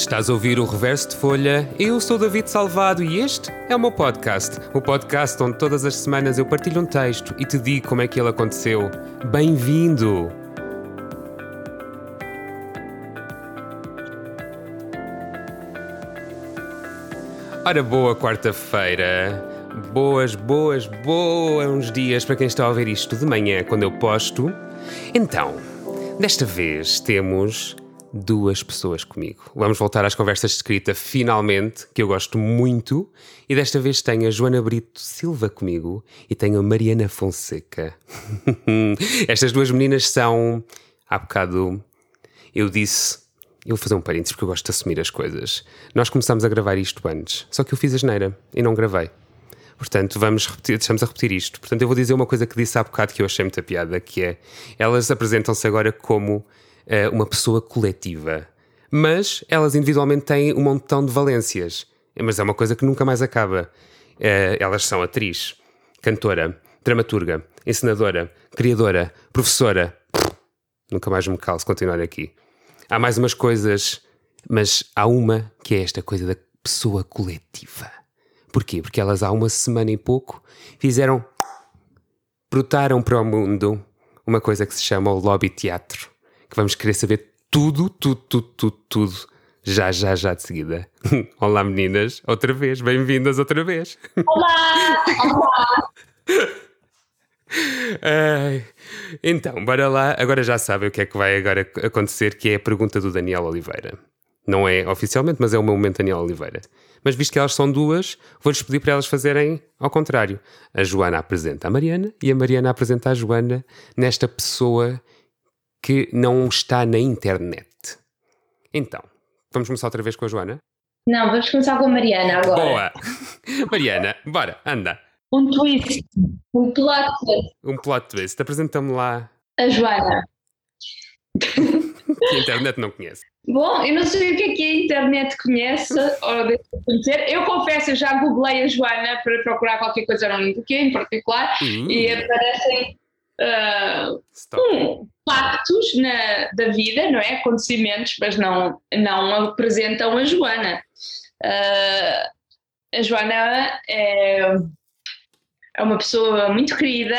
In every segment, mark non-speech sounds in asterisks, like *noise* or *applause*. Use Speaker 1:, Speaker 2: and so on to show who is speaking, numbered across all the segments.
Speaker 1: Estás a ouvir o Reverso de Folha? Eu sou David Salvado e este é o meu podcast. O podcast onde todas as semanas eu partilho um texto e te digo como é que ele aconteceu. Bem-vindo! Ora, boa quarta-feira. Boas, boas, bons dias para quem está a ouvir isto de manhã quando eu posto. Então, desta vez temos duas pessoas comigo. Vamos voltar às conversas de escrita, finalmente, que eu gosto muito. E desta vez tenho a Joana Brito Silva comigo e tenho a Mariana Fonseca. *laughs* Estas duas meninas são. Há bocado eu disse. Eu vou fazer um parênteses porque eu gosto de assumir as coisas. Nós começámos a gravar isto antes, só que eu fiz a geneira e não gravei. Portanto, vamos repetir, estamos a repetir isto. Portanto, eu vou dizer uma coisa que disse há bocado que eu achei muita piada, que é elas apresentam-se agora como uh, uma pessoa coletiva. Mas elas individualmente têm um montão de valências. Mas é uma coisa que nunca mais acaba. Uh, elas são atriz, cantora, dramaturga, encenadora, criadora, professora. Nunca mais me calo se continuar aqui. Há mais umas coisas, mas há uma que é esta coisa da pessoa coletiva. Porquê? Porque elas há uma semana e pouco fizeram. brotaram para o mundo uma coisa que se chama o Lobby Teatro. Que vamos querer saber tudo, tudo, tudo, tudo, tudo. Já, já, já de seguida. *laughs* Olá meninas, outra vez, bem-vindas outra vez.
Speaker 2: Olá! Olá!
Speaker 1: Então, bora lá. Agora já sabem o que é que vai agora acontecer, que é a pergunta do Daniel Oliveira. Não é oficialmente, mas é o meu momento Daniel Oliveira. Mas visto que elas são duas, vou-lhes pedir para elas fazerem ao contrário. A Joana apresenta a Mariana e a Mariana apresenta a Joana nesta pessoa que não está na internet. Então, vamos começar outra vez com a Joana?
Speaker 2: Não, vamos começar com a Mariana agora.
Speaker 1: Boa! *laughs* Mariana, bora, anda.
Speaker 2: Um twist, um plot twist.
Speaker 1: Um plot twist. Apresenta-me lá.
Speaker 2: A Joana. *laughs*
Speaker 1: que a internet não conhece.
Speaker 2: Bom, eu não sei o que é que a internet conhece ou deixa de conhecer. Eu confesso, eu já googlei a Joana para procurar qualquer coisa no LinkedIn em particular
Speaker 1: Uhum.
Speaker 2: e aparecem ah, hum, factos na, da vida, não é? Acontecimentos, mas não, não apresentam a Joana. Ah, a Joana é, é uma pessoa muito querida,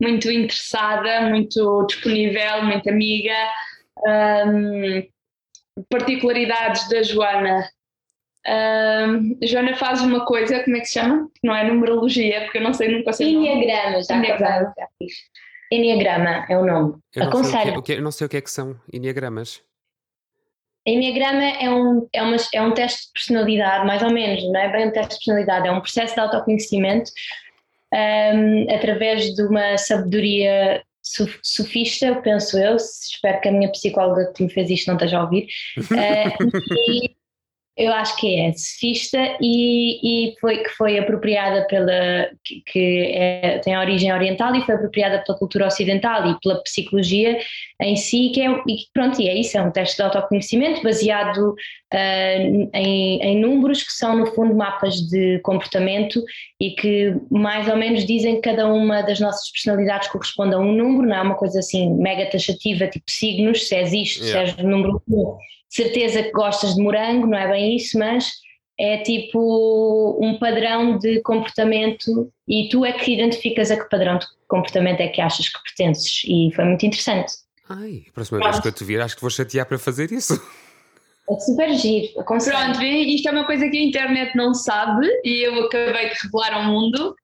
Speaker 2: muito interessada, muito disponível, muito amiga. Ahm, particularidades da Joana. Ahm, a Joana faz uma coisa, como é que se chama? Não é numerologia, porque eu não sei, nunca sei.
Speaker 3: Enneagrama, já já fiz. Enneagrama é o nome.
Speaker 1: Eu não, sei o que,
Speaker 3: Aconselho.
Speaker 1: o que- eu não sei o que é que são enneagramas.
Speaker 3: Enneagrama é um, é, uma, é um teste de personalidade, mais ou menos, não é bem um teste de personalidade, é um processo de autoconhecimento ahm, através de uma sabedoria sofista, penso eu, espero que a minha psicóloga que me fez isto não esteja a ouvir, Ah, *laughs* e eu acho que é sofista e, e foi, que foi apropriada pela, que, que é- tem a origem oriental e foi apropriada pela cultura ocidental e pela psicologia em si, que é, e pronto, e é isso, é um teste de autoconhecimento baseado ah, em, em números que são no fundo mapas de comportamento e que mais ou menos dizem que cada uma das nossas personalidades corresponde a um número, não é uma coisa assim mega taxativa, tipo signos, se és isto,
Speaker 1: Yeah.
Speaker 3: se és o número 1, certeza que gostas de morango, não é bem isso, mas é tipo um padrão de comportamento e tu é que identificas a que padrão de comportamento é que achas que pertences e foi muito interessante.
Speaker 1: Ai, a próxima vez que eu te vir, acho que vou chatear para fazer isso.
Speaker 3: É super giro, aconselho.
Speaker 2: Pronto, vê, isto é uma coisa que a internet não sabe e eu acabei de revelar ao mundo.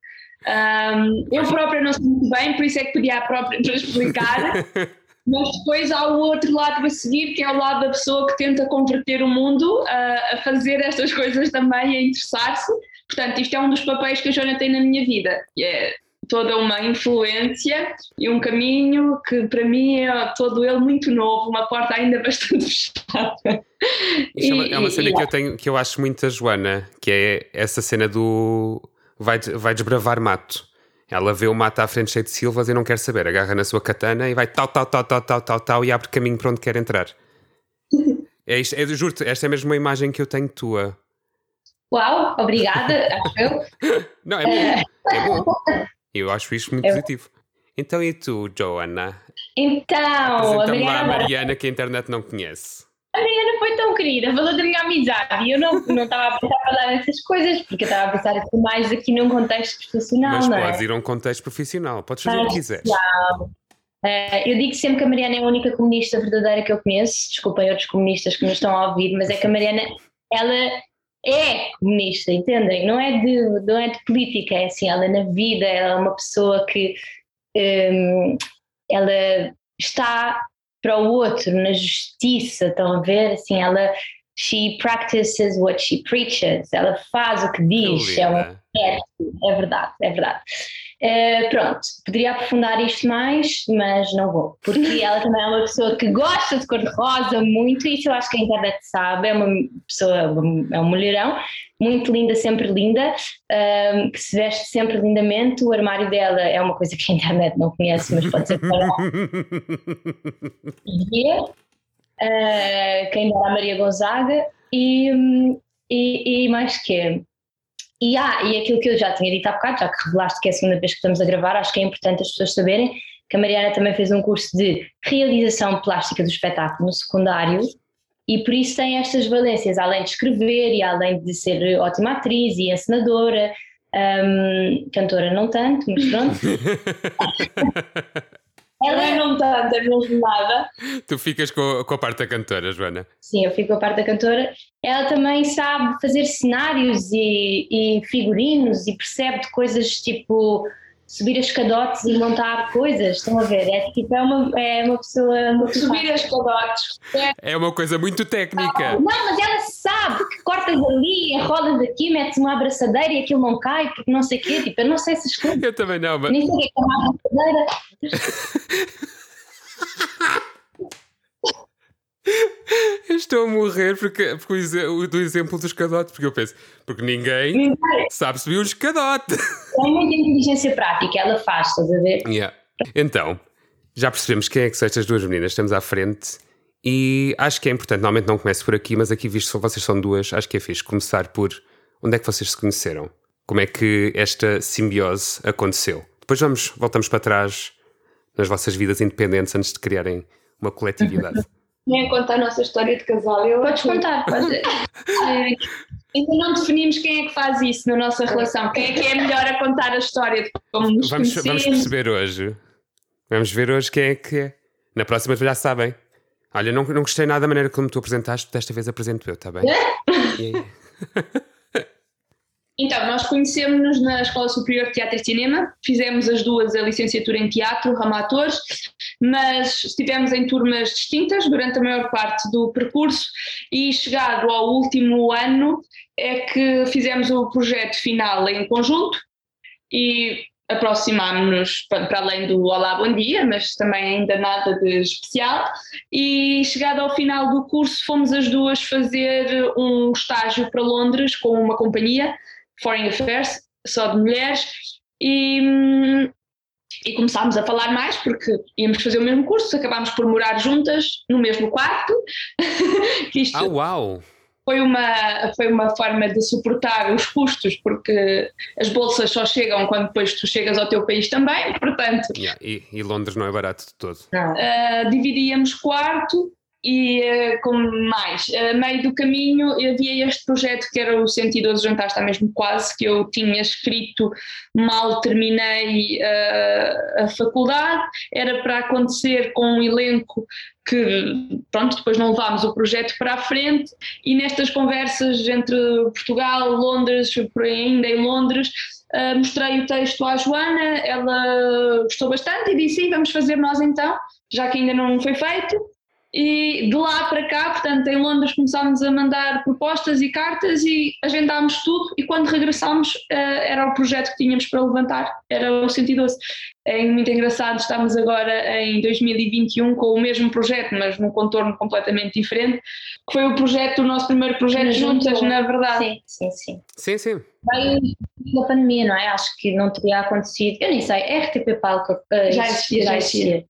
Speaker 2: Ahm, eu própria não sei muito bem, por isso é que pedi à própria para explicar. *laughs* Mas depois há o outro lado a seguir, que é o lado da pessoa que tenta converter o mundo a, a fazer estas coisas também, a interessar-se. Portanto, isto é um dos papéis que a Joana tem na minha vida. E é toda uma influência e um caminho que para mim é todo ele muito novo, uma porta ainda *laughs* bastante fechada.
Speaker 1: É uma, é uma
Speaker 2: E-
Speaker 1: cena
Speaker 2: e-
Speaker 1: que eu tenho que eu acho muito a Joana, que é essa cena do vai, vai desbravar mato. Ela vê o mato à frente cheio de silvas e não quer saber, agarra na sua katana e vai tal, tal, tal, tal, tal, tal, tal e abre caminho para onde quer entrar. *laughs* É isto, é, juro-te, esta é mesmo uma imagem que eu tenho tua.
Speaker 3: Uau, obrigada, acho eu. *laughs*
Speaker 1: Não, é bom, é bom. Eu acho isto muito positivo. Então e tu, Joana?
Speaker 3: Então, a
Speaker 1: lá a
Speaker 3: Mariana,
Speaker 1: Mariana que a internet não conhece.
Speaker 3: A Mariana foi tão querida, falou da minha amizade e eu não, não estava a pensar falar nessas coisas, porque eu estava a pensar assim, mais aqui num contexto profissional.
Speaker 1: Mas
Speaker 3: não
Speaker 1: é? podes
Speaker 3: é?
Speaker 1: ir a um contexto profissional, podes fazer o que quiseres.
Speaker 3: Uh, eu digo sempre que a Mariana é a única comunista verdadeira que eu conheço. Desculpem outros comunistas que nos estão a ouvir, mas é que a Mariana, ela é comunista, entendem? Não é de, não é de política, é assim, ela na vida, ela é uma pessoa que um, ela está para o outro, na justiça, estão a ver? Assim, ela she practices what she preaches, ela faz o que diz, é, um, é, é verdade, é verdade. Uh, pronto, poderia aprofundar isto mais, mas não vou, porque *laughs* ela também é uma pessoa que gosta de cor-de-rosa muito, e isso eu acho que a internet sabe, é uma pessoa, é um mulherão, muito linda, sempre linda, uh, que se veste sempre lindamente, o armário dela é uma coisa que a internet não conhece, mas pode ser para uh, quem era a Maria Gonzaga, e, e, e mais que e, ah, e aquilo que eu já tinha dito há bocado, já que revelaste que é a segunda vez que estamos a gravar, acho que é importante as pessoas saberem que a Mariana também fez um curso de realização plástica do espetáculo no secundário e por isso tem estas valências, além de escrever e além de ser ótima atriz e encenadora, um, cantora não tanto, mas pronto. *laughs*
Speaker 2: Ela é não tanto, é mesmo nada.
Speaker 1: Tu ficas com, com a parte da cantora, Joana?
Speaker 3: Sim, eu fico com a parte da cantora. Ela também sabe fazer cenários e, e figurinos e percebe de coisas tipo subir as cadotes e montar coisas, estão a ver? É tipo, é uma, é uma pessoa. Uma
Speaker 2: subir as cadotes.
Speaker 1: É. é uma coisa muito técnica.
Speaker 3: Não, mas ela sabe que cortas ali, enrolas aqui, metes uma abraçadeira e aquilo não cai, porque não sei o quê. Tipo, eu não sei essas coisas.
Speaker 1: Eu também não, mas.
Speaker 3: Nem sei o que é uma abraçadeira. *laughs* *laughs*
Speaker 1: Estou a morrer porque, porque o, do exemplo dos cadotes, porque eu penso, porque ninguém sabe subir um escadote.
Speaker 3: É muita inteligência prática, ela faz, estás a ver?
Speaker 1: Yeah. Então, já percebemos quem é que são estas duas meninas, estamos à frente e acho que é importante, normalmente não começo por aqui, mas aqui visto que vocês são duas, acho que é fixe começar por onde é que vocês se conheceram? Como é que esta simbiose aconteceu? Depois vamos, voltamos para trás nas vossas vidas independentes antes de criarem uma coletividade. *laughs*
Speaker 2: Nem a contar a nossa história de casal. Eu
Speaker 3: Podes contar, pode. *laughs*
Speaker 2: Ainda não definimos quem é que faz isso na nossa relação. Quem é que é melhor a contar a história de como nos
Speaker 1: vamos, vamos perceber hoje. Vamos ver hoje quem é que é. Na próxima já sabem. Olha, não, não gostei nada da maneira como tu apresentaste, desta vez apresento eu, está bem? *laughs*
Speaker 2: Então, nós conhecemos-nos na Escola Superior de Teatro e Cinema, fizemos as duas a licenciatura em teatro, ramo atores, mas estivemos em turmas distintas durante a maior parte do percurso e chegado ao último ano é que fizemos o projeto final em conjunto e aproximámos-nos para além do Olá Bom Dia, mas também ainda nada de especial. E chegado ao final do curso, fomos as duas fazer um estágio para Londres com uma companhia Foreign Affairs, só de mulheres, e, e começámos a falar mais porque íamos fazer o mesmo curso, acabámos por morar juntas no mesmo quarto. *laughs*
Speaker 1: Isto ah, uau!
Speaker 2: Foi uma, foi uma forma de suportar os custos, porque as bolsas só chegam quando depois tu chegas ao teu país também, portanto.
Speaker 1: Yeah, e, e, Londres não é barato de todo.
Speaker 2: Uh, dividíamos quarto e uh, com mais. A meio do caminho havia este projeto que era o 112 Jantar, está mesmo quase, que eu tinha escrito mal terminei uh, a faculdade, era para acontecer com um elenco que, pronto, depois não levámos o projeto para a frente e nestas conversas entre Portugal, Londres, ainda em Londres, Uh, mostrei o texto à Joana, ela gostou bastante e disse: vamos fazer nós então, já que ainda não foi feito. E de lá para cá, portanto, em Londres começámos a mandar propostas e cartas e agendámos tudo. E quando regressámos, uh, era o projeto que tínhamos para levantar, era o 112. É muito engraçado, estamos agora em 2021 com o mesmo projeto, mas num contorno completamente diferente. Que foi o projeto, o nosso primeiro projeto juntas, na verdade.
Speaker 3: Sim, sim, sim.
Speaker 1: Sim, sim.
Speaker 3: Veio da pandemia, não é? Acho que não teria acontecido. Eu nem sei, RTP Palco uh,
Speaker 2: já existia. Já existia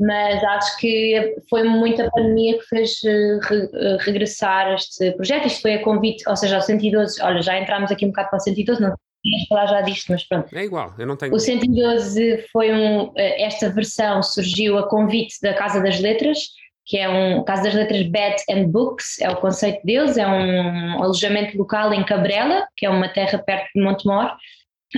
Speaker 3: mas acho que foi muita pandemia que fez eh, re, eh, regressar este projeto. Isto foi a convite, ou seja, o 112, olha, já entramos aqui um bocado para o 112, não queria falar já disto, mas pronto.
Speaker 1: É igual, eu não tenho.
Speaker 3: O 112 foi um, eh, esta versão surgiu a convite da Casa das Letras, que é um Casa das Letras Bed and Books, é o conceito deles, é um alojamento local em Cabrela, que é uma terra perto de Montemor,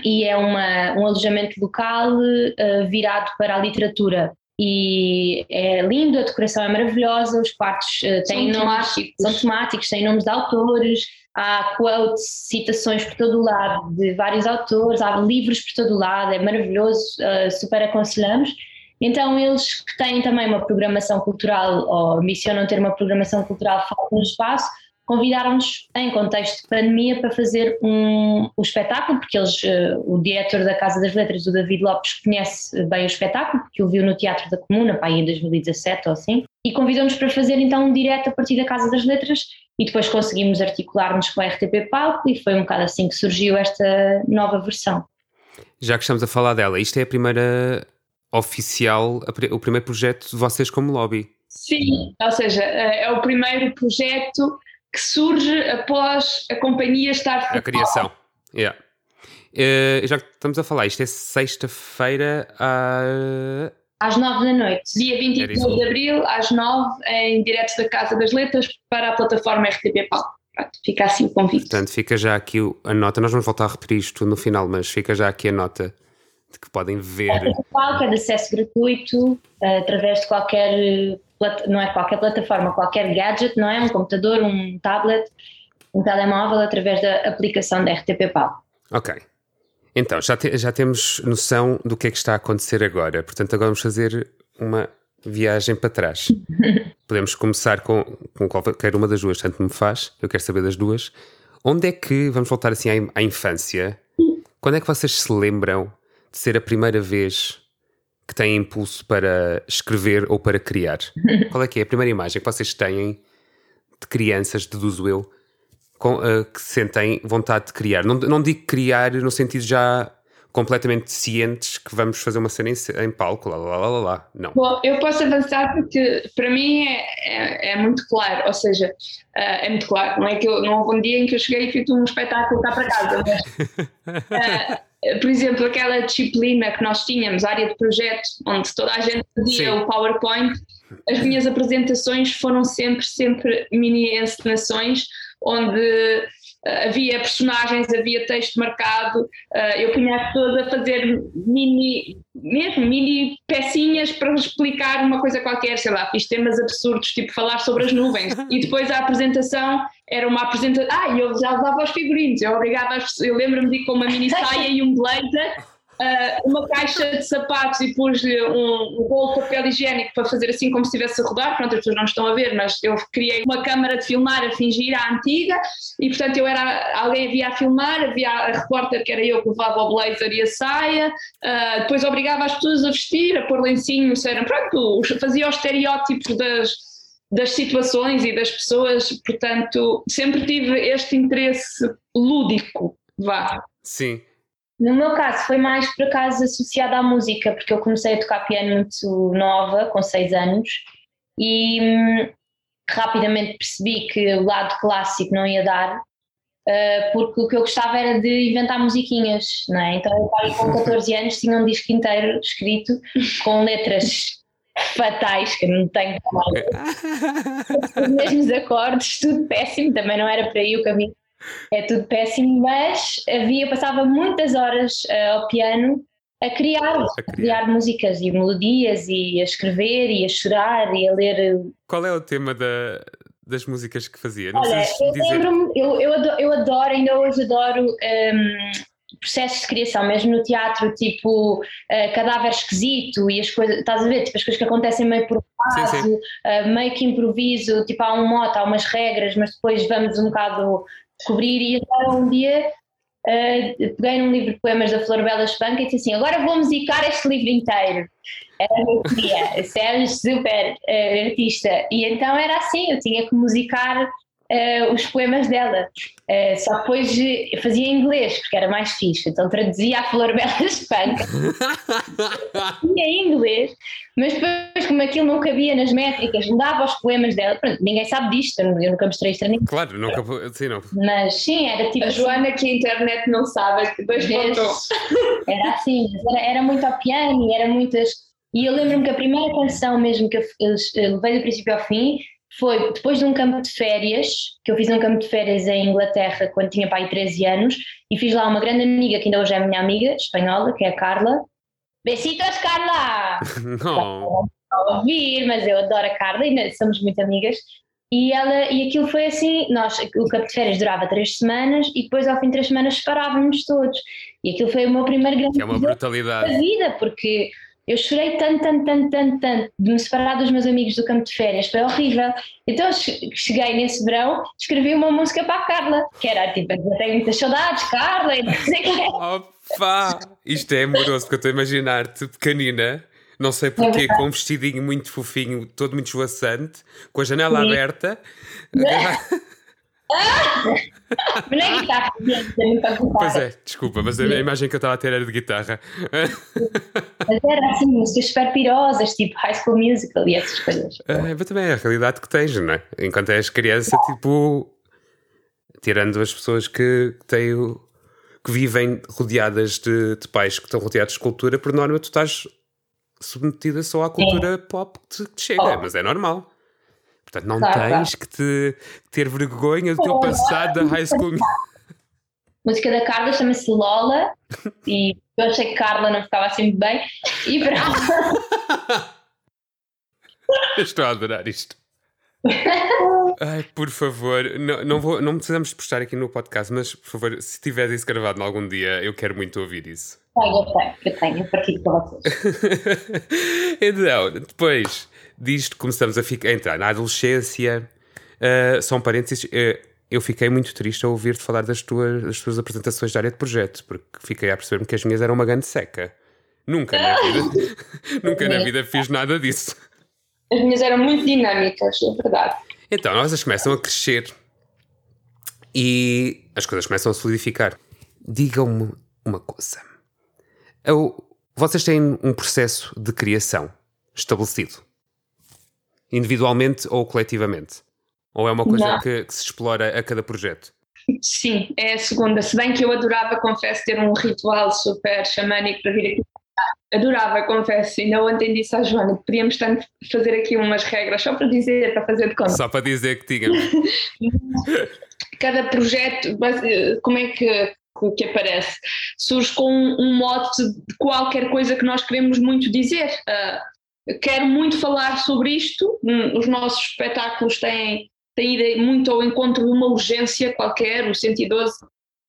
Speaker 3: e é uma, um alojamento local uh, virado para a literatura. E é lindo, a decoração é maravilhosa, os quartos uh, têm
Speaker 2: são
Speaker 3: nomes,
Speaker 2: temáticos.
Speaker 3: são temáticos, têm nomes de autores, há quotes, citações por todo o lado de vários autores, há livros por todo o lado, é maravilhoso, uh, super aconselhamos. Então, eles que têm também uma programação cultural, ou ambicionam ter uma programação cultural forte no espaço, convidaram-nos, em contexto de pandemia, para fazer um, o espetáculo, porque eles, uh, o diretor da Casa das Letras, o David Lopes, conhece bem o espetáculo, porque o viu no Teatro da Comuna, pá, em 2017 ou assim, e convidou-nos para fazer então um direto a partir da Casa das Letras, e depois conseguimos articular-nos com a RTP Palco, e foi um bocado assim que surgiu esta nova versão.
Speaker 1: Já que estamos a falar dela, isto é a primeira oficial, o primeiro projeto de vocês como lobby.
Speaker 2: Sim, ou seja, eh, é o primeiro projeto que surge após a companhia estar.
Speaker 1: A criação, yeah. Uh, já que estamos a falar, isto é sexta-feira a...
Speaker 3: às nove da noite.
Speaker 2: Dia 22 de abril, às nove, em direto da Casa das Letras, para a plataforma RTP Palco. Fica assim o convite.
Speaker 1: Portanto, fica já aqui a nota. Nós vamos voltar a repetir isto no final, mas fica já aqui a nota de que podem ver.
Speaker 3: É de acesso gratuito, uh, através de qualquer, não é qualquer plataforma, qualquer gadget, não é? Um computador, um tablet, um telemóvel, através da aplicação da RTP Pal.
Speaker 1: Ok. Então, já, te, já temos noção do que é que está a acontecer agora. Portanto, agora vamos fazer uma viagem para trás. *laughs* Podemos começar com, com qualquer uma das duas, tanto me faz, eu quero saber das duas. Onde é que, vamos voltar assim à, à infância, quando é que vocês se lembram de ser a primeira vez que têm impulso para escrever ou para criar? *laughs* Qual é que é a primeira imagem que vocês têm de crianças, deduzo eu, com, uh, que sentem vontade de criar? Não, não digo criar no sentido já completamente cientes que vamos fazer uma cena em, em palco, lá, lá, lá, lá, lá. Não.
Speaker 2: Bom, eu posso avançar porque para mim é, é, é muito claro, ou seja, uh, é muito claro, não é que eu, não houve um dia em que eu cheguei e fiz um espetáculo cá para casa, mas, uh, *laughs* por exemplo, aquela disciplina que nós tínhamos, área de projeto, onde toda a gente fazia o PowerPoint, as minhas apresentações foram sempre, sempre mini encenações, onde havia personagens, havia texto marcado, uh, eu punha as pessoas a fazer mini, mesmo mini pecinhas para explicar uma coisa qualquer, sei lá, fiz temas absurdos, tipo falar sobre as nuvens, *laughs* e depois a apresentação era uma apresentação, ah, eu já usava os figurinos, eu obrigava eu lembro-me de ir com uma mini saia e um blazer, uh, uma caixa de sapatos e pus-lhe um, um bolo de papel higiênico para fazer assim como se estivesse a rodar. Pronto, as pessoas não estão a ver, mas eu criei uma câmara de filmar a fingir a antiga e, portanto, eu era alguém havia a filmar, havia a repórter que era eu que levava o blazer e a saia, uh, depois obrigava as pessoas a vestir, a pôr lencinhos, era, pronto, fazia os estereótipos das das situações e das pessoas, portanto, sempre tive este interesse lúdico, vá.
Speaker 1: Sim,
Speaker 3: no meu caso, foi mais por acaso associado à música, porque eu comecei a tocar piano muito nova, com 6 anos, e hum, rapidamente percebi que o lado clássico não ia dar, uh, porque o que eu gostava era de inventar musiquinhas, não é? Então eu, com 14 anos, tinha um disco inteiro escrito com letras *laughs* fatais, que eu não tenho *laughs* os mesmos acordes, tudo péssimo, também não era para aí o caminho é tudo péssimo, mas havia, passava muitas horas uh, ao piano a criar, a criar, criar. músicas e melodias e a escrever e a chorar e a ler.
Speaker 1: Qual é o tema da, das músicas que fazia?
Speaker 3: Não Olha, eu dizer... lembro-me, eu, eu, adoro, eu adoro, ainda hoje adoro um, processos de criação, mesmo no teatro, tipo uh, cadáver esquisito e as coisas, estás a ver, tipo as coisas que acontecem meio por acaso, uh, meio que improviso, tipo há um mote, há umas regras, mas depois vamos um bocado descobrir e então um dia uh, peguei num livro de poemas da Flor Bela Espanca e disse assim, agora vou musicar este livro inteiro. Era o meu queria, *laughs* Sérgio super uh, artista. E então era assim, eu tinha que musicar uh, os poemas dela. Uh, só depois fazia em inglês, porque era mais fixe. Então traduzia a Flor *laughs* Bela Espanca. em inglês, mas depois, como aquilo não cabia nas métricas, mudava os poemas dela. Pronto, ninguém sabe disto, eu nunca mostrei isto a ninguém.
Speaker 1: Claro, nunca. Sim, não.
Speaker 3: Mas sim, era tipo.
Speaker 2: A assim, Joana, que a internet não sabe, que dois *laughs*
Speaker 3: Era assim, era, era muito ao piano e era muitas E eu lembro-me que a primeira canção mesmo que eu, eu levei do princípio ao fim foi depois de um campo de férias, que eu fiz um campo de férias em Inglaterra quando tinha pai 13 anos, e fiz lá uma grande amiga, que ainda hoje é minha amiga, espanhola, que é a Carla. Besitos, Carla! *laughs* Não. Não ouvir, mas eu adoro a Carla, ainda somos muito amigas. E, ela, e aquilo foi assim, nós, o campo de férias durava três semanas e depois ao fim de três semanas separávamos todos. E aquilo foi o meu primeiro grande
Speaker 1: que é uma brutalidade.
Speaker 3: da vida, porque eu chorei tanto, tanto, tanto, tanto, tanto de me separar dos meus amigos do campo de férias, foi horrível. Então eu cheguei nesse verão, escrevi uma música para a Carla, que era tipo, eu tenho muitas saudades, Carla, e não sei o que.
Speaker 1: Opa! Isto é amoroso, porque eu estou a imaginar-te pequenina, não sei porquê, com um vestidinho muito fofinho, todo muito esvoaçante, com a janela Sim. aberta. *laughs* *laughs*
Speaker 3: mas não é guitarra,
Speaker 1: Pois é, desculpa, mas a, imagem que eu estava a ter era de guitarra. *laughs*
Speaker 3: Mas era assim, músicas super pirosas, tipo High School Musical e essas coisas.
Speaker 1: É, mas também é a realidade que tens, não é? Enquanto és criança, tipo, tirando as pessoas que têm o, que vivem rodeadas de, de, pais que estão rodeados de cultura, por norma tu estás submetida só à cultura Sim. pop que te, que te chega, oh. mas é normal. Portanto, não claro, tens claro. que te, ter vergonha do teu passado da high school. *laughs*
Speaker 3: A música da Carla chama-se Lola e eu achei que Carla não ficava assim bem e pronto. *laughs*
Speaker 1: Estou a adorar isto. Ai, por favor, não, não, vou, não precisamos postar aqui no podcast, mas por favor, se tiver isso gravado em algum dia, eu quero muito ouvir isso.
Speaker 3: Tenho, eu tenho, eu tenho, eu partilho com vocês. *laughs*
Speaker 1: então, depois disto, começamos a, ficar, a entrar na adolescência. Uh, são parênteses, uh, eu fiquei muito triste a ouvir-te falar das tuas, das tuas apresentações de área de projeto, porque fiquei a perceber-me que as minhas eram uma grande seca. Nunca na *laughs* vida, *laughs* nunca na vida fiz nada disso.
Speaker 2: As minhas eram muito dinâmicas, é verdade.
Speaker 1: Então, elas começam a crescer e as coisas começam a solidificar. Digam-me uma coisa. Eu, vocês têm um processo de criação estabelecido? Individualmente ou coletivamente? Ou é uma coisa que, que, se explora a cada projeto?
Speaker 2: Sim, é a segunda. Se bem que eu adorava, confesso, ter um ritual super xamânico para vir aqui Adorava, confesso, ainda ontem disse à Joana que podíamos tanto fazer aqui umas regras só para dizer, para fazer de conta.
Speaker 1: Só para dizer que tínhamos. *laughs*
Speaker 2: Cada projeto, eh, como é que, que aparece? Surge com um mote de qualquer coisa que nós queremos muito dizer. Uh, quero muito falar sobre isto, hum, os nossos espetáculos têm, têm ido muito ao encontro de uma urgência qualquer, o 112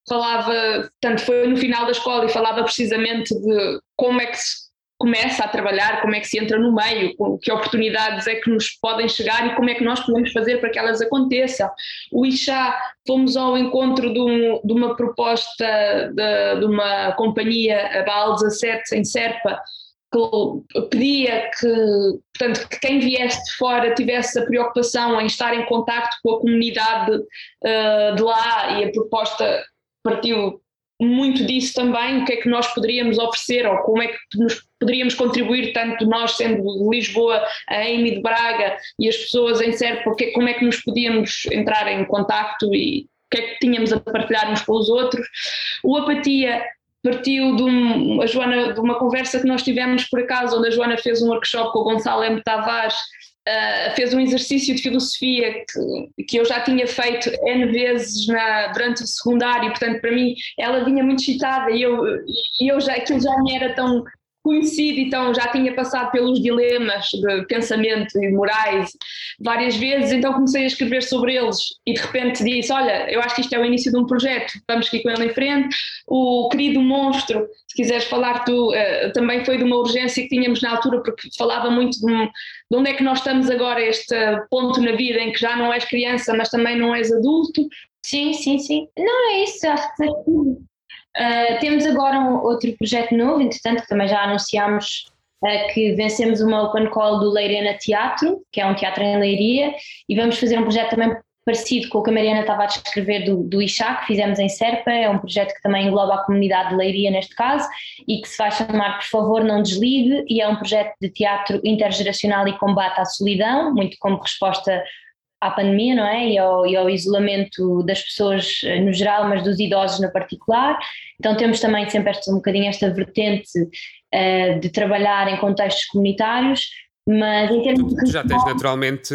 Speaker 2: falava, tanto foi no final da escola e falava precisamente de como é que se começa a trabalhar, como é que se entra no meio, que oportunidades é que nos podem chegar e como é que nós podemos fazer para que elas aconteçam. O Ixá, fomos ao encontro de, um, de uma proposta de, de, uma companhia, a BAL 17, em Serpa, que pedia que, portanto, que quem viesse de fora tivesse a preocupação em estar em contacto com a comunidade uh, de lá e a proposta partiu muito disso também, o que é que nós poderíamos oferecer ou como é que nos poderíamos contribuir, tanto nós sendo de Lisboa, a Amy de Braga e as pessoas em Serpa, porque, como é que nos podíamos entrar em contacto e o que é que tínhamos a partilhar uns com os outros. O Apatia partiu de, um, a Joana, de uma conversa que nós tivemos por acaso, onde a Joana fez um workshop com o Gonçalo M. Tavares Uh, fez um exercício de filosofia que, que eu já tinha feito N vezes na, durante o secundário, portanto, para mim, ela vinha muito excitada e eu, e eu já, aquilo já me era tão conhecido, então já tinha passado pelos dilemas de pensamento e morais várias vezes, então comecei a escrever sobre eles e de repente disse: Olha, eu acho que isto é o início de um projeto, vamos aqui com ele em frente. O querido monstro, se quiseres falar, tu uh, também foi de uma urgência que tínhamos na altura, porque falava muito de, um, de onde é que nós estamos agora, este ponto na vida em que já não és criança, mas também não és adulto.
Speaker 3: Sim, sim, sim. Não é isso, acho que Uh, temos agora um, outro projeto novo, entretanto, que também já anunciámos uh, que vencemos uma open call do Leirena Teatro, que é um teatro em Leiria, e vamos fazer um projeto também parecido com o que a Mariana estava a descrever do, do Ixá, que fizemos em Serpa, é um projeto que também engloba a comunidade de Leiria neste caso, e que se vai chamar Por Favor Não Desligue, e é um projeto de teatro intergeracional e combate à solidão, muito como resposta à pandemia, não é? E ao, e ao, isolamento das pessoas eh, no geral, mas dos idosos na particular. Então temos também sempre esta, um bocadinho esta vertente uh, de trabalhar em contextos comunitários, mas em termos
Speaker 1: tu, de... tu já tens naturalmente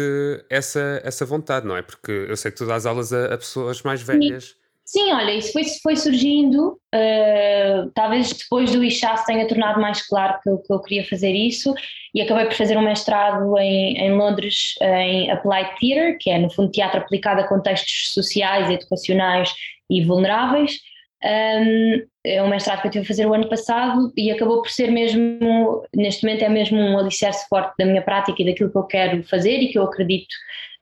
Speaker 1: essa, essa vontade, não é? Porque eu sei que tu dás aulas a, a pessoas mais velhas.
Speaker 3: Sim, olha, isso foi, foi surgindo, uh, talvez depois do ICHA se tenha tornado mais claro que eu, que eu queria fazer isso e acabei por fazer um mestrado em, em Londres em Applied Theatre, que é no fundo teatro aplicado a contextos sociais, educacionais e vulneráveis. Um, é um mestrado que eu tive a fazer o ano passado e acabou por ser mesmo, neste momento é mesmo um alicerce forte da minha prática e daquilo que eu quero fazer e que eu acredito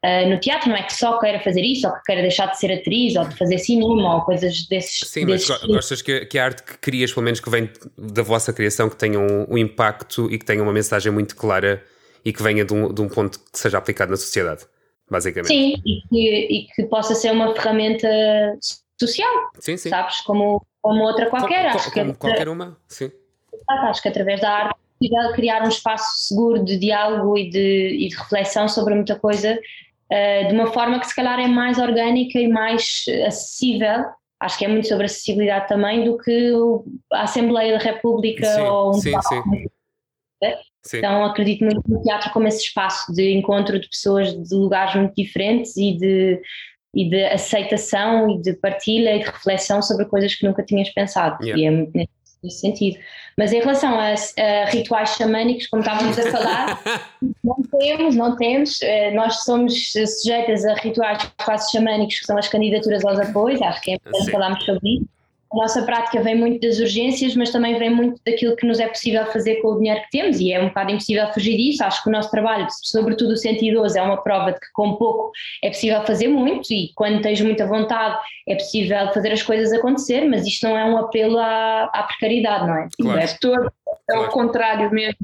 Speaker 3: Uh, no teatro não é que só queira fazer isso, ou que queira deixar de ser atriz, ou de fazer cinema, ou coisas desses.
Speaker 1: Sim,
Speaker 3: desses
Speaker 1: mas gostas que, que, a arte que crias, pelo menos que vem da vossa criação, que tenha um, um impacto e que tenha uma mensagem muito clara e que venha de um, de um ponto que seja aplicado na sociedade, basicamente.
Speaker 3: Sim, e que, e que possa ser uma ferramenta social,
Speaker 1: sim, sim.
Speaker 3: sabes? Como, como outra qualquer.
Speaker 1: acho como que qualquer uma, sim.
Speaker 3: Acho que através da arte é possível criar um espaço seguro de diálogo e de, e de reflexão sobre muita coisa de uma forma que se calhar é mais orgânica e mais acessível. Acho que é muito sobre acessibilidade também do que a Assembleia da República
Speaker 1: sim,
Speaker 3: ou um
Speaker 1: sim, sim.
Speaker 3: Sim. Então acredito muito no teatro como esse espaço de encontro de pessoas de lugares muito diferentes e de, e de aceitação e de partilha e de reflexão sobre coisas que nunca tinhas pensado. Yeah. E é muito nesse sentido. Mas em relação a, a rituais xamânicos, como estávamos a falar, *laughs* não temos, não temos. Eh, nós somos sujeitas a rituais quase xamânicos, que são as candidaturas aos apoios, acho que é importante falarmos sobre isso. A nossa prática vem muito das urgências, mas também vem muito daquilo que nos é possível fazer com o dinheiro que temos, e é um bocado impossível fugir disso. Acho que o nosso trabalho, sobretudo o 112, é uma prova de que com pouco é possível fazer muito, e quando tens muita vontade é possível fazer as coisas acontecer, mas isto não é um apelo à, à precariedade, não é?
Speaker 2: Claro. É todo, é o contrário mesmo.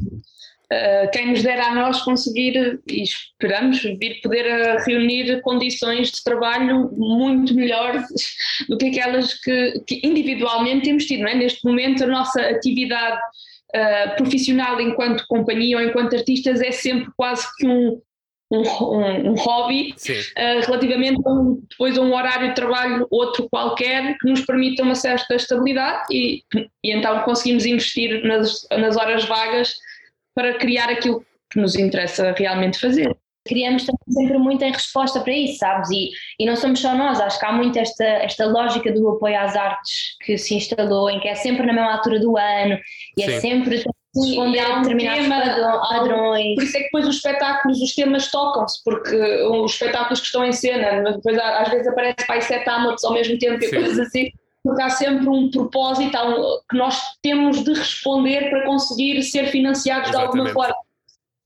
Speaker 2: Uh, quem nos dera a nós conseguir, e esperamos vir poder uh, reunir condições de trabalho muito melhores *laughs* do que aquelas que, que individualmente temos tido. É? Neste momento, a nossa atividade uh, profissional enquanto companhia ou enquanto artistas é sempre quase que um, um, um, hobby relativamente a um, depois a um horário de trabalho outro qualquer que nos permita uma certa estabilidade e, e então conseguimos investir nas, nas horas vagas para criar aquilo que nos interessa realmente fazer.
Speaker 3: Criamos sempre muito em resposta para isso, sabes? E, e não somos só nós, acho que há muito esta, esta lógica do apoio às artes que se instalou, em que é sempre na mesma altura do ano e é Sim. é sempre
Speaker 2: responder a determinados tema, padrões. Por isso é que depois os espetáculos, os temas tocam-se, porque os espetáculos que estão em cena, depois às vezes aparece pai sete Hamlets ao mesmo tempo e coisas assim porque há sempre um propósito que nós temos de responder para conseguir ser financiados Exatamente. de alguma forma.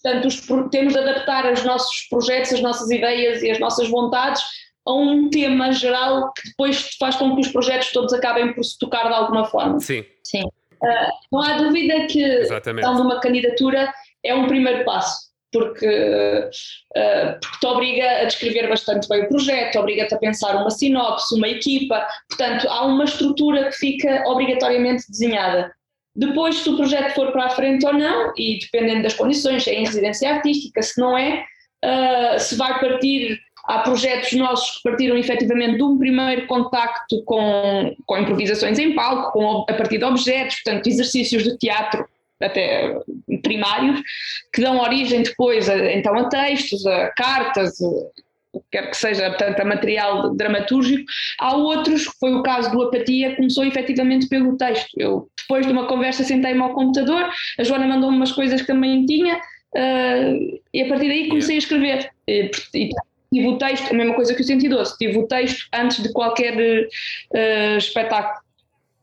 Speaker 2: Portanto, os, temos de adaptar os nossos projetos, as nossas ideias e as nossas vontades a um tema geral que depois faz com que os projetos todos acabem por se tocar de alguma forma.
Speaker 1: Sim.
Speaker 3: Sim.
Speaker 2: Uh, não há dúvida que Exatamente. uma candidatura é um primeiro passo porque, uh, porque te obriga a descrever bastante bem o projeto, obriga-te a pensar uma sinopse, uma equipa, portanto, há uma estrutura que fica obrigatoriamente desenhada. Depois, se o projeto for para a frente ou não, e dependendo das condições, se é em residência artística, se não é, uh, se vai partir. Há projetos nossos que partiram efetivamente de um primeiro contacto com, com improvisações em palco, com, a partir de objetos, portanto, exercícios de teatro até primários, que dão origem depois a, então a textos, a cartas, o que quer que seja, portanto, a material dramatúrgico. Há outros, foi o caso do Apatia, começou efetivamente pelo texto. Eu, depois de uma conversa, sentei-me ao computador, a Joana mandou-me umas coisas que também tinha, uh, e a partir daí comecei a escrever. E, e, tive o texto, a mesma coisa que o 112, tive o texto antes de qualquer uh, espetáculo.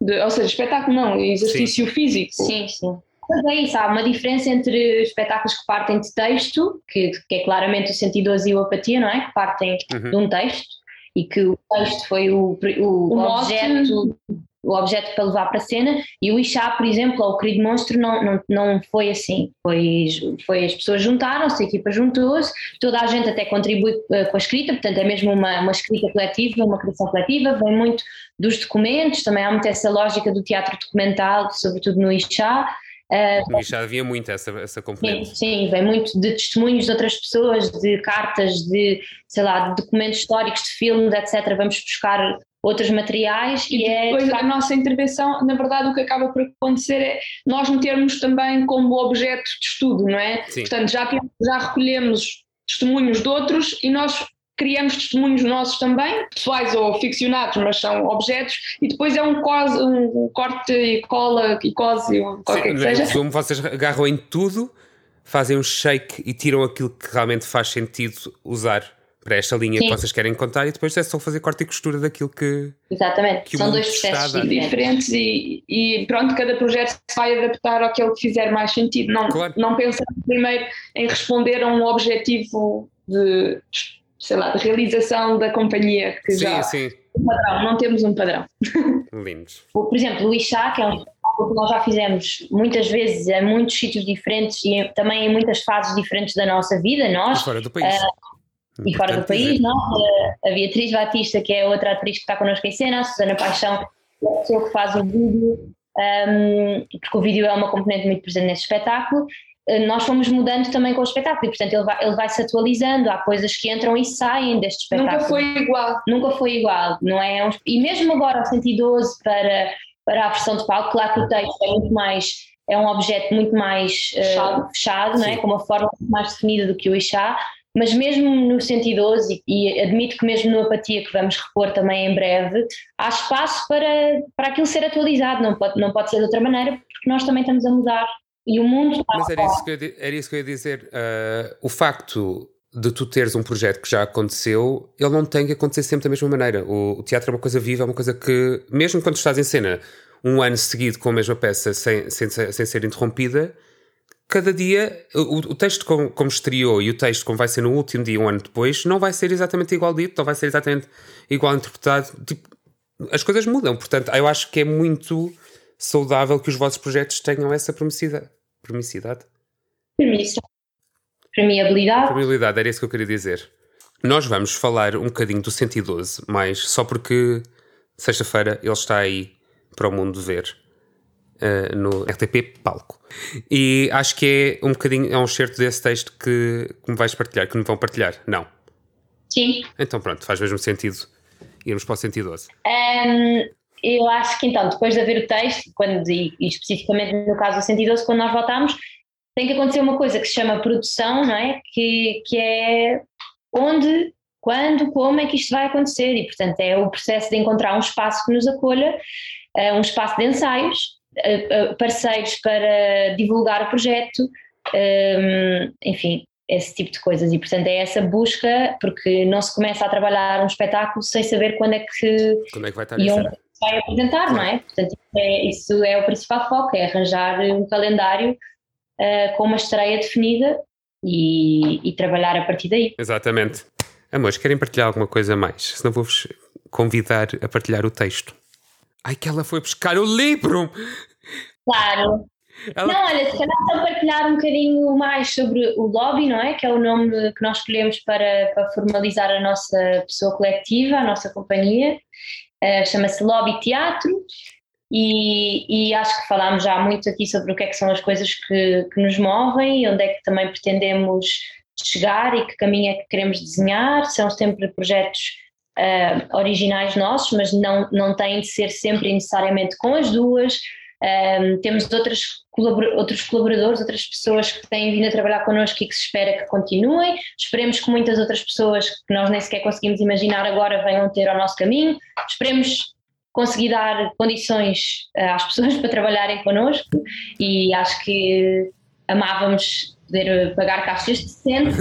Speaker 2: De, ou seja, espetáculo não, exercício
Speaker 3: sim.
Speaker 2: físico.
Speaker 3: Sim, sim. Mas é isso, há uma diferença entre espetáculos que partem de texto, que, que é claramente o 112 e o apatia, não é? Que partem uhum. de um texto e que o texto foi o, o, o objeto o objeto para levar para a cena e o Ixá, por exemplo, ou o Querido Monstro não, não, não foi assim, foi, foi as pessoas juntaram-se, a equipa juntou-se, toda a gente até contribui uh, com a escrita, portanto é mesmo uma, uma escrita coletiva, uma criação coletiva, vem muito dos documentos, também há muito essa lógica do teatro documental, sobretudo no Ixá,
Speaker 1: Uh, no Ixá havia muito essa, essa componente.
Speaker 3: Sim, sim, vem muito de testemunhos de outras pessoas, de cartas, de, sei lá, de documentos históricos, de filmes, etc. Vamos buscar outros materiais
Speaker 2: e, e é depois é... a nossa intervenção, na verdade o que acaba por acontecer é nós metermos também como objeto de estudo, não é? Sim. Portanto, já, já recolhemos testemunhos de outros e nós criamos testemunhos nossos também, pessoais ou ficcionados, mas são objetos, e depois é um, cose, um corte e cola e cose, qualquer Sim, que seja.
Speaker 1: Como vocês agarram em tudo, fazem um shake e tiram aquilo que realmente faz sentido usar para esta linha Sim. que vocês querem contar e depois é só fazer corte e costura daquilo que.
Speaker 3: Exatamente, que são dois processos
Speaker 2: diferentes e, e, pronto, cada projeto se vai adaptar àquele que fizer mais sentido. Não, claro. não pensando primeiro em responder a um objetivo de sei lá, de realização da companhia que sim, já sim. Um padrão, não temos um padrão.
Speaker 1: Lindos.
Speaker 3: Por exemplo, o Ixá, que é um que nós já fizemos muitas vezes em muitos sítios diferentes e também em muitas fases diferentes da nossa vida, nós.
Speaker 1: E fora do país.
Speaker 3: Uh, e fora do país, não? A Beatriz Batista, que é outra atriz que está connosco em cena, a Susana Paixão, que é a pessoa que faz o vídeo, um, porque o vídeo é uma componente muito presente nesse espetáculo, eh, nós fomos mudando também com o espetáculo e, portanto, ele vai, ele vai se atualizando. Há coisas que entram e saem deste espetáculo.
Speaker 2: Nunca foi igual.
Speaker 3: Nunca foi igual, não é? E mesmo agora, o 112 para, para a versão de palco, claro que o texto é muito mais. É um objeto muito mais uh, fechado, não é? com uma forma muito mais definida do que o Ixá, mas mesmo no 112, e, e admito que mesmo no Apatia, que vamos repor também em breve, há espaço para, para aquilo ser atualizado, não pode, não pode ser de outra maneira, porque nós também estamos a mudar e o mundo está
Speaker 1: Mas era isso que eu, era isso que eu ia dizer. Uh, o facto de tu teres um projeto que já aconteceu, ele não tem que acontecer sempre da mesma maneira. O, o, teatro é uma coisa viva, é uma coisa que, mesmo quando estás em cena um ano seguido com a mesma peça sem, sem, sem ser interrompida, cada dia, o, o texto como, como, estreou e o texto como vai ser no último dia, um ano depois, não vai ser exatamente igual dito, não vai ser exatamente igual interpretado. Tipo, as coisas mudam, portanto, eu acho que é muito saudável que os vossos projetos tenham essa permissidade. Permissidade?
Speaker 3: Permissão. Permeabilidade.
Speaker 1: Permeabilidade, era isso que eu queria dizer. Nós vamos falar um bocadinho do 112, mas só porque sexta-feira ele está aí para o mundo ver uh, no RTP Palco. E acho que é um bocadinho, é um certo desse texto que, que me vais partilhar, que me vão partilhar, não?
Speaker 3: Sim.
Speaker 1: Então pronto, faz mesmo sentido irmos para o 112.
Speaker 3: Um, eu acho que então, depois de haver o texto, quando, e, e especificamente no caso do 112, quando nós voltamos, tem que acontecer uma coisa que se chama produção, não é? Que, que é onde, quando, como é que isto vai acontecer. E, portanto, é o processo de encontrar um espaço que nos acolha, uh, um espaço de ensaios, uh, uh, parceiros para divulgar o projeto, enfim, esse tipo de coisas. E portanto é essa busca porque não se começa a trabalhar um espetáculo sem saber quando é que
Speaker 1: quando é que vai estar e onde,
Speaker 3: vai apresentar, não é? Portanto, é, isso é o principal foco, é arranjar um calendário uh, com uma estreia definida e, e, trabalhar a partir daí.
Speaker 1: Exatamente. Amores, querem partilhar alguma coisa mais? Senão vou-vos convidar a partilhar o texto. Ai, que ela foi buscar o livro!
Speaker 3: Claro. Ela... Não, olha, se calhar só partilhar um bocadinho mais sobre o lobby, não é? Que é o nome que nós escolhemos para, para formalizar a nossa pessoa coletiva, a nossa companhia. Eh, chama-se Lobby Teatro, e, e, acho que falámos já muito aqui sobre o que é que são as coisas que, que nos movem e onde é que também pretendemos chegar e que caminho é que queremos desenhar. São sempre projetos uh, originais nossos, mas não, não têm de ser sempre necessariamente com as duas. Um, eh, temos outras outros colaboradores, outras pessoas que têm vindo a trabalhar connosco e que se espera que continuem. Esperemos que muitas outras pessoas que nós nem sequer conseguimos imaginar agora venham ter ao nosso caminho. Esperemos conseguir dar condições eh, às *laughs* pessoas para trabalharem connosco e acho que amávamos poder pagar caixas decentes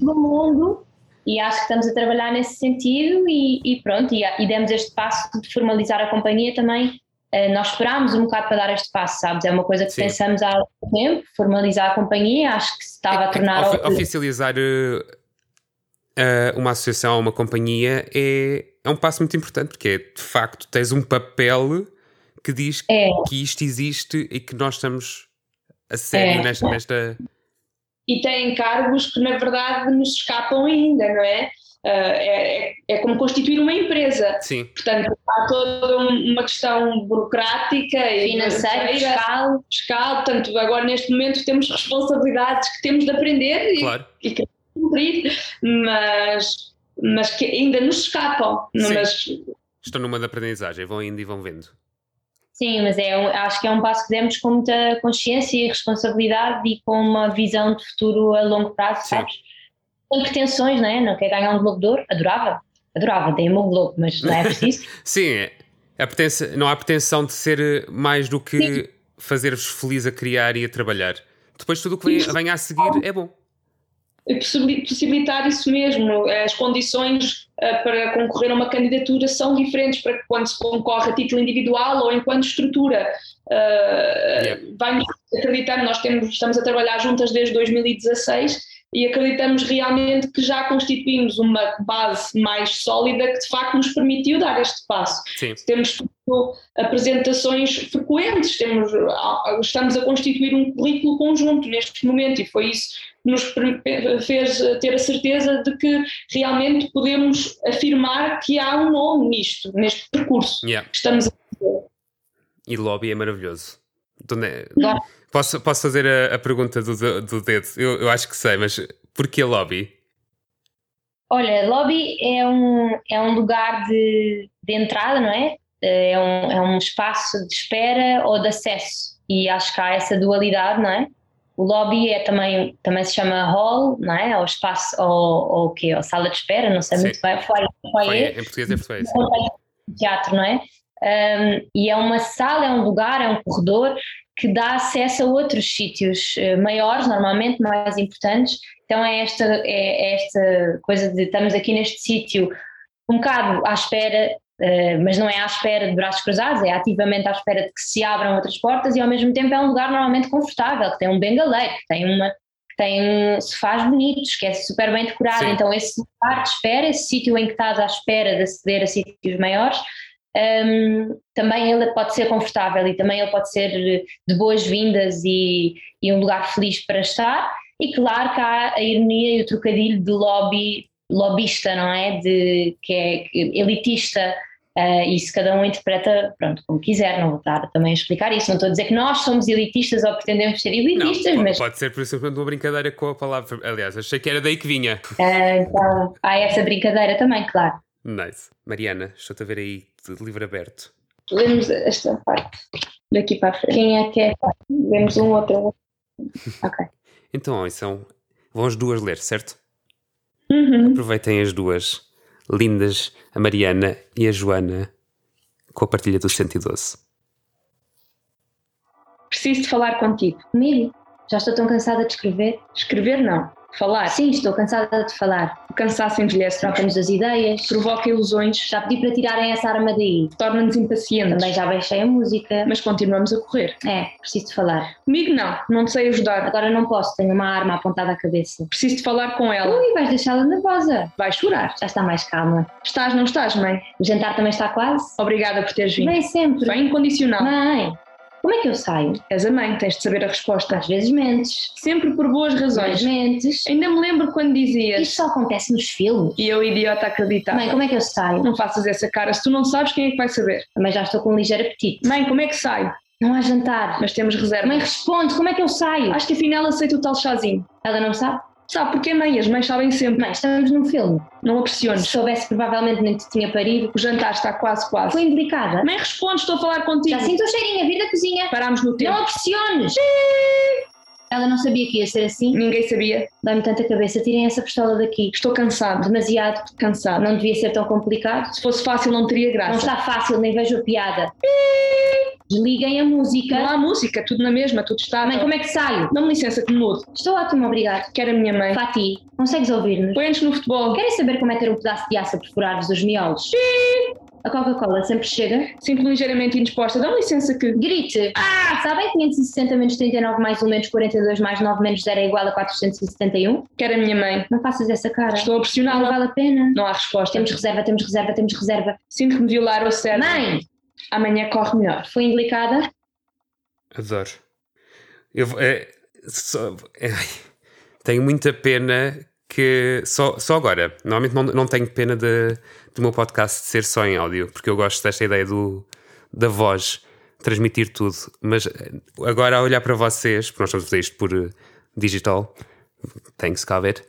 Speaker 3: do *laughs* mundo e acho que estamos a trabalhar nesse sentido e, e pronto, e, e demos este passo de formalizar a companhia também eh, nós esperámos um bocado para dar este passo, sabes? É uma coisa que Sim. pensamos há algum tempo, formalizar a companhia, acho que se estava a é, tornar.
Speaker 1: Of, oficializar uh, uma associação, uma companhia, é, é um passo muito importante, porque é, de facto tens um papel que diz é. que isto existe e que nós estamos a sério é. nesta, nesta.
Speaker 2: E tem cargos que na verdade nos escapam ainda, não é? É, é, como constituir uma empresa.
Speaker 1: Sim.
Speaker 2: Portanto, há toda uma questão burocrática
Speaker 3: financeira, fiscal.
Speaker 2: fiscal. Portanto, agora neste momento temos responsabilidades que temos de aprender
Speaker 1: claro.
Speaker 2: e, e cumprir, mas, mas que ainda nos escapam. Sim. Mas...
Speaker 1: Estão numa de aprendizagem, vão indo e vão vendo.
Speaker 3: Sim, mas é, acho que é um passo que demos com muita consciência e responsabilidade e com uma visão de futuro a longo prazo, Sim. sabes? Sem pretensões, não é? Não quer ganhar um Globo de Ouro? Adorava, adorava, dei-me um Globo, mas não é preciso. *laughs*
Speaker 1: Sim, é, a pretensão, não há pretensão de ser mais do que fazer-vos feliz a criar e a trabalhar. Depois tudo o que vem, vem a seguir é bom
Speaker 2: possibilitar isso mesmo. As condições uh, para concorrer a uma candidatura são diferentes para quando se concorre a título individual ou enquanto estrutura. Uh, yeah. Vamos acreditar, nós temos, estamos a trabalhar juntas desde 2016 e acreditamos realmente que já constituímos uma base mais sólida que de facto nos permitiu dar este passo.
Speaker 1: Sim.
Speaker 2: Temos apresentações frequentes, temos, estamos a constituir um currículo conjunto neste momento e foi isso que nos fez ter a certeza de que realmente podemos afirmar que há um nome nisto, neste percurso
Speaker 1: yeah.
Speaker 2: que estamos a fazer.
Speaker 1: E lobby é maravilhoso. Então, posso, posso fazer a, a pergunta do, do dedo? Eu, eu acho que sei, mas porquê lobby?
Speaker 3: Olha, lobby é um, é um lugar de, de entrada, não é? É um, é um espaço de espera ou de acesso. E acho que há essa dualidade, não é? O lobby é também, também se chama hall, não é? Ou espaço, ou, ou o quê? Ou sala de espera, não sei Sim. muito bem. Foyer,
Speaker 1: foyer, em português é foyer.
Speaker 3: Teatro, não é? Um, e é uma sala, é um lugar, é um corredor que dá acesso a outros sítios uh, maiores, normalmente mais importantes. Então é esta, é, é esta coisa de estamos aqui neste sítio um bocado à espera, uh, mas não é à espera de braços cruzados, é ativamente à espera de que se abram outras portas e ao mesmo tempo é um lugar normalmente confortável, que tem um bengaleiro, que tem uma tem sofás bonitos, que é super bem decorado. Sim. Então, esse lugar de espera, esse sítio em que estás à espera de aceder a sítios maiores, um, também ele pode ser confortável e também ele pode ser de boas-vindas e, e, um lugar feliz para estar. E claro que há a ironia e o trocadilho de lobby, lobbyista, não é? De, que é elitista. Uh, e se cada um interpreta, pronto, como quiser, não vou estar também a explicar isso. Não estou a dizer que nós somos elitistas ou pretendemos ser elitistas,
Speaker 1: não,
Speaker 3: mas.
Speaker 1: Pode ser, por isso, uma brincadeira com a palavra. Aliás, achei que era daí que vinha.
Speaker 3: Uh, então, há essa brincadeira também, claro.
Speaker 1: Nice. Mariana, estou-te a ver aí de livro aberto.
Speaker 2: Lemos esta parte daqui para a frente. Quem é que é? Lemos um outro. *laughs* Ok.
Speaker 1: então, são. Vão as duas ler, certo?
Speaker 2: Uhum.
Speaker 1: Aproveitem as duas lindas, a Mariana e a Joana, com a partilha do 112.
Speaker 2: Preciso de falar contigo.
Speaker 3: Comigo? Já estou tão cansada de escrever.
Speaker 2: Escrever não. Falar?
Speaker 3: Sim, estou cansada de falar.
Speaker 2: O cansaço envelhece.
Speaker 3: Troca-nos as ideias.
Speaker 2: Provoca ilusões.
Speaker 3: Já pedi para tirarem essa arma daí.
Speaker 2: Torna-nos impacientes.
Speaker 3: Também já baixei a música.
Speaker 2: Mas continuamos a correr.
Speaker 3: É, preciso de falar.
Speaker 2: Comigo não, não te sei ajudar.
Speaker 3: Agora não posso, tenho uma arma apontada à cabeça.
Speaker 2: Preciso de falar com ela.
Speaker 3: Ui, vais deixá-la nervosa.
Speaker 2: Vai chorar.
Speaker 3: Já está mais calma.
Speaker 2: Estás, não estás, mãe?
Speaker 3: O jantar também está quase?
Speaker 2: Obrigada por teres vindo.
Speaker 3: Vem sempre.
Speaker 2: Vem incondicional.
Speaker 3: Mãe, como é que eu saio?
Speaker 2: És a mãe, tens de saber a resposta.
Speaker 3: Às vezes mentes.
Speaker 2: Sempre por boas razões.
Speaker 3: mentes.
Speaker 2: Ainda me lembro quando dizias.
Speaker 3: Isto só acontece nos filmes.
Speaker 2: E eu, idiota, acreditava.
Speaker 3: Mãe, como é que eu saio?
Speaker 2: Não faças essa cara. Se tu não sabes, quem é que vai saber?
Speaker 3: Também já estou com um ligeiro apetite.
Speaker 2: Mãe, como é que saio?
Speaker 3: Não há jantar.
Speaker 2: Mas temos reserva.
Speaker 3: Mãe, responde, como é que eu saio?
Speaker 2: Acho que afinal aceito o tal chazinho.
Speaker 3: Ela não sabe?
Speaker 2: Sabe porquê, mãe? As mães sabem sempre.
Speaker 3: Mãe, estamos num filme.
Speaker 2: Não a pressiones.
Speaker 3: Se soubesse, provavelmente nem te tinha parido.
Speaker 2: O jantar está quase, quase.
Speaker 3: Foi indelicada.
Speaker 2: Mãe, responde, estou a falar contigo.
Speaker 3: Já sinto o cheirinho, a vir da cozinha.
Speaker 2: Parámos no tempo.
Speaker 3: Não a pressiones. Ela não sabia que ia ser assim.
Speaker 2: Ninguém sabia.
Speaker 3: Dá-me tanta cabeça. Tirem essa pistola daqui.
Speaker 2: Estou cansado.
Speaker 3: Demasiado.
Speaker 2: Cansado.
Speaker 3: Não devia ser tão complicado.
Speaker 2: Se fosse fácil, não teria graça.
Speaker 3: Não está fácil, nem vejo a piada. Desliguem a música.
Speaker 2: Não há música, tudo na mesma, tudo está.
Speaker 3: Mãe, como é que saio?
Speaker 2: Dá-me licença que mudo.
Speaker 3: Estou ótimo, obrigado.
Speaker 2: Quer a minha mãe.
Speaker 3: Fati, consegues ouvir-nos?
Speaker 2: Põe-nos no futebol.
Speaker 3: Querem saber como é ter um pedaço de aço a perfurar-vos os miolos? A Coca-Cola sempre chega?
Speaker 2: Sinto-me ligeiramente indisposta. Dá-me licença que.
Speaker 3: Grite! Ah! Sabem 560 menos 39 mais 1 menos 42 mais 9 menos 0 é igual a 471?
Speaker 2: Quer a minha mãe.
Speaker 3: Não faças essa cara.
Speaker 2: Estou a pressioná-la.
Speaker 3: Não vale a pena.
Speaker 2: Não há resposta.
Speaker 3: Temos reserva, temos reserva, temos reserva.
Speaker 2: Sinto que me violaram o cérebro.
Speaker 3: Mãe!
Speaker 2: Amanhã corre melhor.
Speaker 3: Foi indelicada?
Speaker 1: Adoro. Eu, é, só, é, *laughs* tenho muita pena que só, só agora, normalmente não, não tenho pena de, do meu podcast ser só em áudio, porque eu gosto desta ideia do, da voz transmitir tudo. Mas agora, a olhar para vocês, porque nós estamos a fazer isto por uh, digital, thanks, COVID,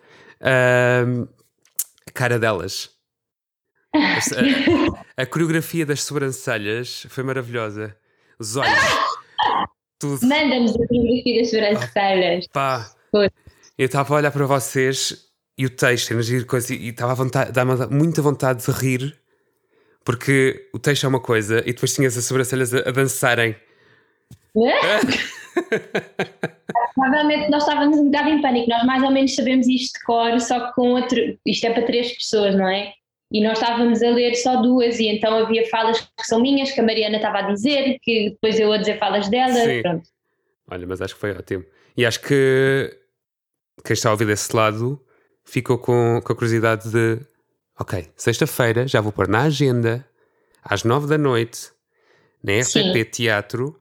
Speaker 1: uh, a cara delas. A, a, coreografia das sobrancelhas foi maravilhosa. Os olhos.
Speaker 3: tudo. Manda-nos a coreografia das sobrancelhas.
Speaker 1: Oh, pá. Eu estava a olhar para vocês e o texto, e estava a vontade, dá-me muita vontade de rir porque o texto é uma coisa e depois tinhas as sobrancelhas a, a dançarem. *laughs*
Speaker 3: Provavelmente nós estávamos um bocado em pânico, nós mais ou menos sabemos isto de cor, só que com outro. Isto é para três pessoas, não é? E nós estávamos a ler só duas, e então havia falas que são minhas, que a Mariana estava a dizer, que depois eu a dizer falas dela. Sim. Pronto.
Speaker 1: Olha, mas acho que foi ótimo. E acho que quem está a ouvir desse lado ficou com, com a curiosidade de Ok, sexta-feira já vou pôr na agenda, às nove da noite, na RTP. Teatro.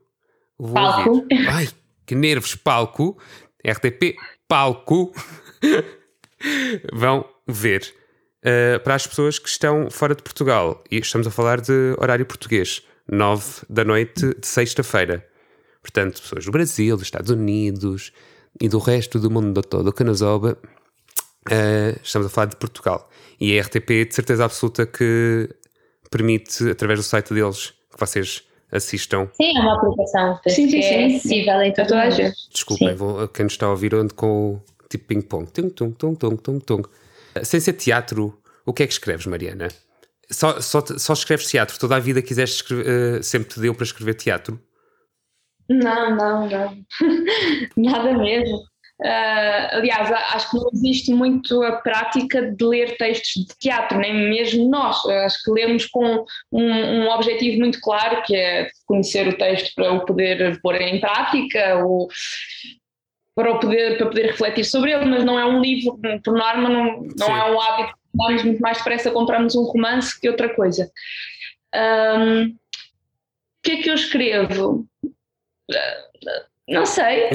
Speaker 1: Vou palco. Ouvir. Ai, que nervos, palco. RTP Palco. Vão ver. Uh, para as pessoas que estão fora de Portugal, e estamos a falar de horário português, nove da noite de sexta-feira. Portanto, pessoas do Brasil, dos Estados Unidos e do resto do mundo todo, ouve, uh, estamos a falar de Portugal. E a RTP, de certeza absoluta, que permite, através do site deles, que vocês assistam.
Speaker 3: Sim, é uma aplicação. Sim, sim, sim. É acessível em toda a gente.
Speaker 1: Desculpem, vou, quem nos está a ouvir ando com o tipo ping-pong. Tung, tung, tung, tung, tung, tung. Sem ser teatro, o que é que escreves, Mariana? Só, só, só escreves teatro? Toda a vida quiseste escrever, uh, sempre te deu para escrever teatro?
Speaker 2: Não, não, não. *laughs* Nada mesmo. Uh, aliás, acho que não existe muito a prática de ler textos de teatro, nem mesmo nós. Acho que lemos com um, um, objetivo muito claro, que é conhecer o texto para o poder pôr em prática, ou para, o poder, para poder refletir sobre ele, mas não é um livro, por norma, não, não é um hábito. Vamos muito mais depressa compramos um romance que outra coisa. Um, o que é que eu escrevo? Não sei.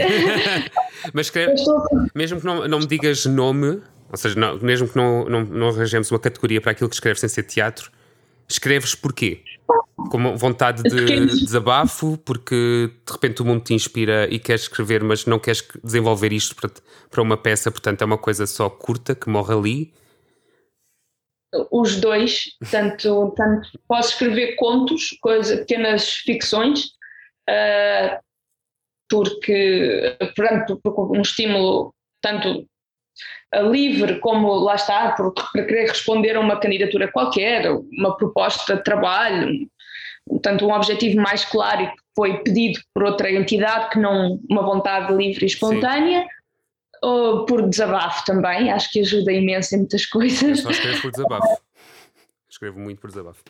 Speaker 2: *laughs*
Speaker 1: Mas escreve, mesmo que não, não me digas nome, ou seja, não, mesmo que não, não, não arranjemos uma categoria para aquilo que escreves sem ser teatro, escreves porquê? Com vontade de desabafo, porque de repente o mundo te inspira e queres escrever, mas não queres desenvolver isto para, para uma peça, portanto é uma coisa só curta que morre ali.
Speaker 2: Os dois, tanto, tanto posso escrever contos, coisas, pequenas ficções, uh, porque, portanto, um estímulo tanto livre como, lá está, para querer responder a uma candidatura qualquer, uma proposta de trabalho, portanto, um objetivo mais claro e que foi pedido por outra entidade que não uma vontade livre e espontânea. Sim. Ou por desabafo também, acho que ajuda imenso em muitas coisas. Eu
Speaker 1: só escrevo por desabafo. *laughs* Escrevo muito por desabafo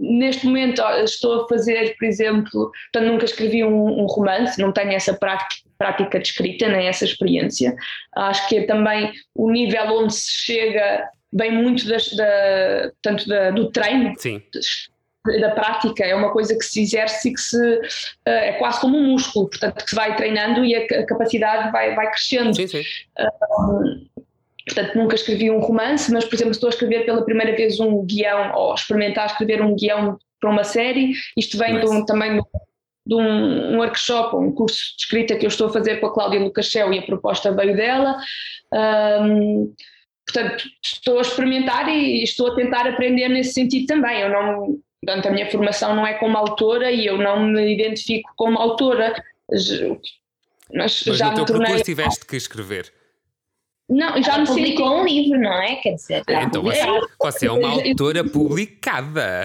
Speaker 2: neste momento estou a fazer, por exemplo, portanto, nunca escrevi um, um, romance, não tenho essa prática, prática de escrita, nem essa experiência. Acho que é também o nível onde se chega bem muito das, da, tanto da, do treino,
Speaker 1: Sim.
Speaker 2: da prática, é uma coisa que se exerce e que se, uh, é quase como um músculo, portanto que se vai treinando e a, capacidade vai, vai crescendo.
Speaker 1: Sim, sim.
Speaker 2: Portanto, nunca escrevi um romance, mas, por exemplo, estou a escrever pela primeira vez um guião, ou experimentar escrever um guião para uma série. Isto vem de um, também de um, um, workshop, um curso de escrita que eu estou a fazer com a Cláudia Lucachel e a proposta veio dela. Um, portanto, estou a experimentar e estou a tentar aprender nesse sentido também. Eu não, portanto, a minha formação não é como autora e eu não me identifico como autora.
Speaker 1: Mas, mas já no teu tornei... percurso tiveste que escrever.
Speaker 3: Não, já me publicou senti... um livro, não é? Quer dizer,
Speaker 1: então você, você, é uma autora publicada.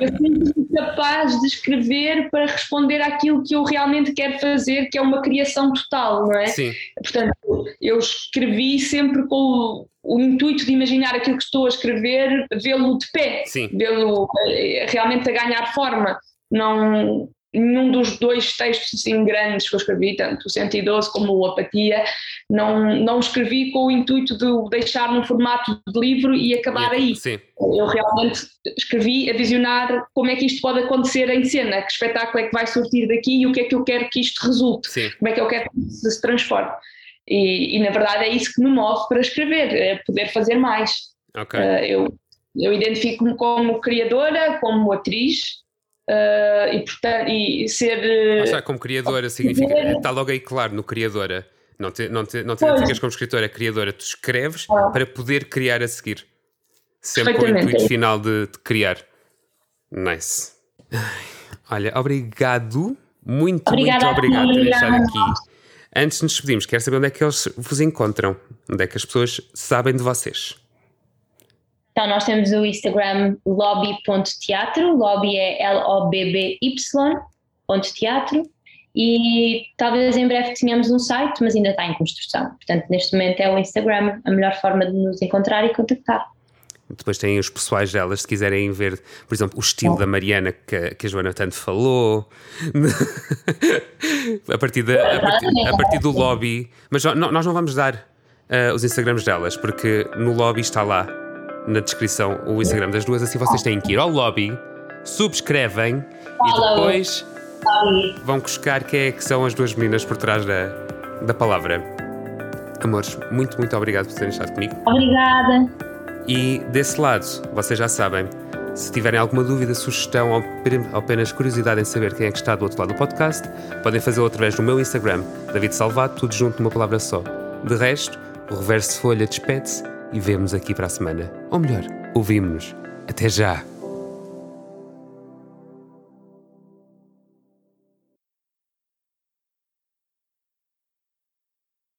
Speaker 2: Eu sinto capaz de escrever para responder àquilo que eu realmente quero fazer, que é uma criação total, não é?
Speaker 1: Sim.
Speaker 2: Portanto, eu escrevi sempre com o, o intuito de imaginar aquilo que estou a escrever, vê-lo de pé, vê-lo eh, realmente a ganhar forma. Não, nenhum dos dois textos assim grandes que eu escrevi, tanto o 112 como o Apatia, não, não escrevi com o intuito de deixar num formato de livro e acabar aí.
Speaker 1: Sim.
Speaker 2: Eu realmente escrevi a visionar como é que isto pode acontecer em cena, que espetáculo é que vai surtir daqui e o que é que eu quero que isto resulte,
Speaker 1: Sim.
Speaker 2: como é que eu quero que se transforme. E, e, na verdade é isso que me move para escrever, é poder fazer mais.
Speaker 1: Okay. Uh,
Speaker 2: eu, eu identifico-me como criadora, como atriz, Uh, e, portanto, e ser.
Speaker 1: Ah, como criadora significa. Está logo aí claro no criadora. Não te, não te, não te identificas como escritora, é criadora. Tu escreves ah. para poder criar a seguir. Sempre com o intuito final de, de criar. Nice. Olha, obrigado. Muito, Obrigada, muito obrigado por deixado aqui. Antes de nos despedirmos, quero saber onde é que eles vos encontram. Onde é que as pessoas sabem de vocês.
Speaker 3: Então, nós temos o Instagram lobby.teatro, lobby é L-O-B-B-Y, ponto teatro, e talvez em breve tenhamos um site, mas ainda está em construção. Portanto, neste momento é o Instagram a melhor forma de nos encontrar e contactar.
Speaker 1: Depois têm os pessoais delas, se quiserem ver, por exemplo, o estilo da Mariana que, que a Joana tanto falou, *laughs* a, partir de, a, partir, a partir do lobby. Mas nós não vamos dar uh, os Instagrams delas, porque no lobby está lá na descrição o Instagram das duas, assim vocês têm que ir ao lobby, subscrevem e depois vão buscar quem é que são as duas meninas por trás da, da palavra. Amores, muito, muito obrigado por terem estado comigo.
Speaker 3: Obrigada.
Speaker 1: E desse lado, vocês já sabem, se tiverem alguma dúvida, sugestão ou apenas curiosidade em saber quem é que está do outro lado do podcast, podem fazê-lo através do meu Instagram, David Salvado, tudo junto numa palavra só. De resto, o reverso de folha despede-se e vemos aqui para a semana. Ou melhor, ouvimos-nos. Até já!